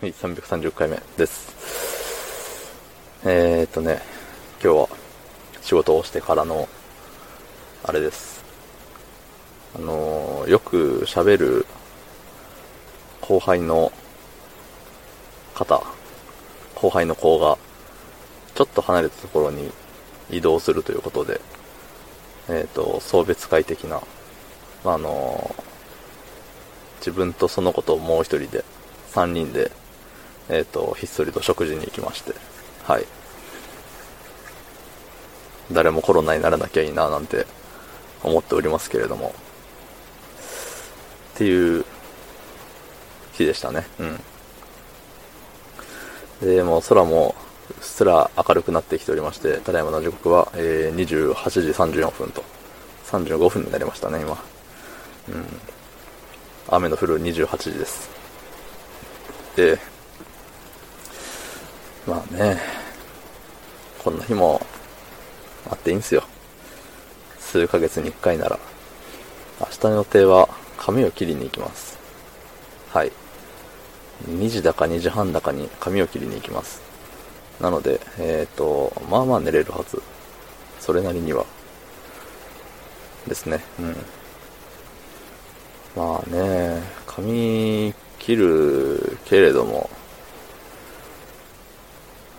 はい、330回目です。えーっとね、今日は仕事をしてからの、あれです。あのーよく喋る後輩の方、後輩の子が、ちょっと離れたところに移動するということで、えーっと、送別会的な、あのー自分とその子ともう一人で、三人で、えっ、と、ひっそりと食事に行きまして、はい。誰もコロナにならなきゃいいななんて思っておりますけれども、っていう日でしたね。うん。で、もう空もうっすら明るくなってきておりまして、ただいまの時刻は、えー、28時34分と、35分になりましたね、今。うん。雨の降る28時です。で、まあね、こんな日もあっていいんすよ。数ヶ月に1回なら。明日の予定は髪を切りに行きます。はい。2時だか2時半だかに髪を切りに行きます。なので、えっ、と、まあまあ寝れるはず。それなりには。ですね。うん。まあね、髪切るけれども、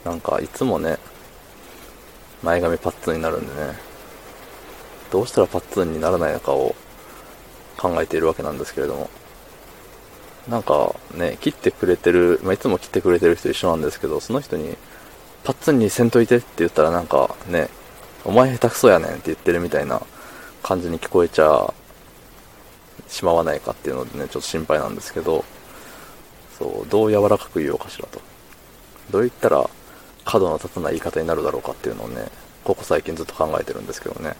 なんかいつもね、前髪パッツンになるんでね、どうしたらパッツンにならないのかを考えているわけなんですけれども、なんかね、切ってくれてる、まあ、いつも切ってくれてる人一緒なんですけど、その人に、パッツンにせんといてって言ったらなんかね、お前下手くそやねんって言ってるみたいな感じに聞こえちゃしまわないかっていうのでね、ちょっと心配なんですけど、そう、どう柔らかく言おうかしらと。どう言ったら角の立たない言い方になるだろうかっていうのをね、ここ最近ずっと考えてるんですけどね。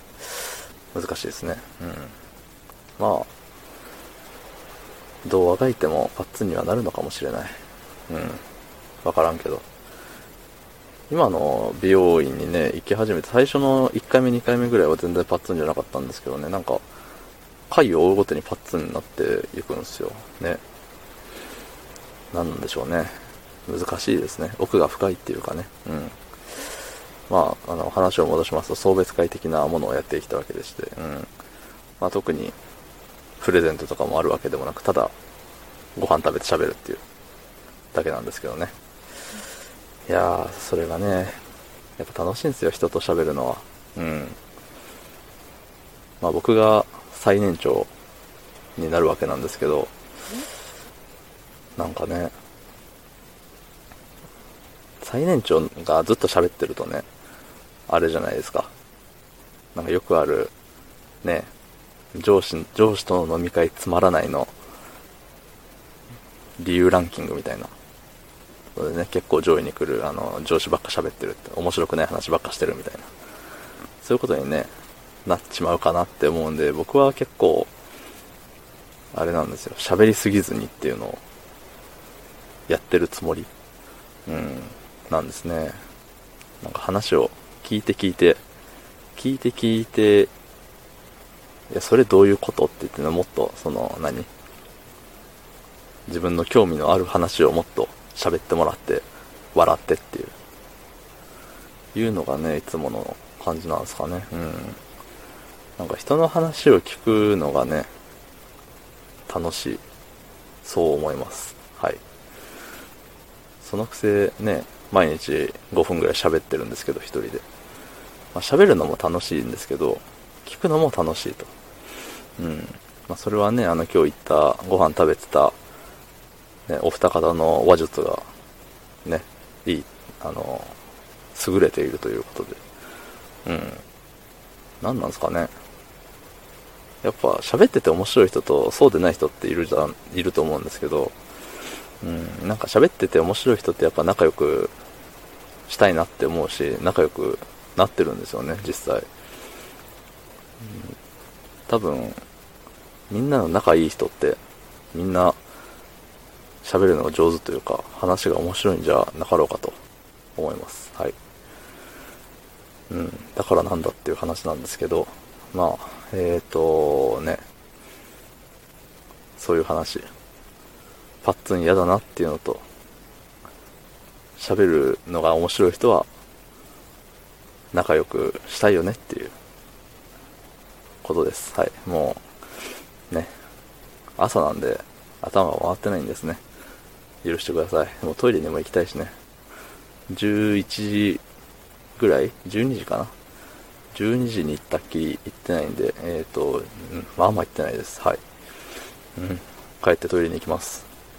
難しいですね。うん。まあ、どうあがいてもパッツンにはなるのかもしれない。うん。わからんけど。今の美容院にね、行き始めて、最初の1回目2回目ぐらいは全然パッツンじゃなかったんですけどね、なんか、回を追うごとにパッツンになっていくんですよ。ね。なんなんでしょうね。難しいですね。奥が深いっていうかね。うん。まあ、あの、話を戻しますと、送別会的なものをやってきたわけでして、うん。まあ、特に、プレゼントとかもあるわけでもなく、ただ、ご飯食べて喋るっていう、だけなんですけどね。いやー、それがね、やっぱ楽しいんですよ、人と喋るのは。うん。まあ僕が最年長になるわけなんですけど、なんかね、最年長がずっと喋ってるとね、あれじゃないですか。なんかよくある、ね、上司、上司との飲み会つまらないの、理由ランキングみたいな。それでね、結構上位に来る、あの、上司ばっか喋ってるって、面白くない話ばっかしてるみたいな。そういうことにね、なっちまうかなって思うんで、僕は結構、あれなんですよ、喋りすぎずにっていうのを、やってるつもり、うん、なんですね。なんか話を聞いて聞いて、聞いて聞いて、いや、それどういうことって言ってね、もっと、その、何？自分の興味のある話をもっと喋ってもらって、笑ってっていう、いうのがね、いつもの感じなんですかね。うん。なんか人の話を聞くのがね、楽しい。そう思います。はい。そのくせね、毎日5分ぐらい喋ってるんですけど、一人で。まあ、喋るのも楽しいんですけど、聞くのも楽しいと。うん。まあ、それはね、あの今日行った、ご飯食べてた、ね、お二方の話術が、ね、いい、あの、優れているということで。うん。何なんですかね。やっぱ喋ってて面白い人とそうでない人っているじゃん、いると思うんですけど、うん、なんか喋ってて面白い人ってやっぱ仲良くしたいなって思うし、仲良くなってるんですよね、実際。多分、みんなの仲いい人って、みんな喋るのが上手というか、話が面白いんじゃなかろうかと思います。はい。うん、だからなんだっていう話なんですけど、まあ、えーとね、そういう話。パッツン嫌だなっていうのと、喋るのが面白い人は、仲良くしたいよねっていうことです。はい。もう、ね。朝なんで頭が回ってないんですね。許してください。もうトイレにも行きたいしね。11時ぐらい ?12 時かな ?12 時に行ったっきり行ってないんで、えっ、ー、と、うん、まあまあ行ってないです。はい。うん。帰ってトイレに行きます。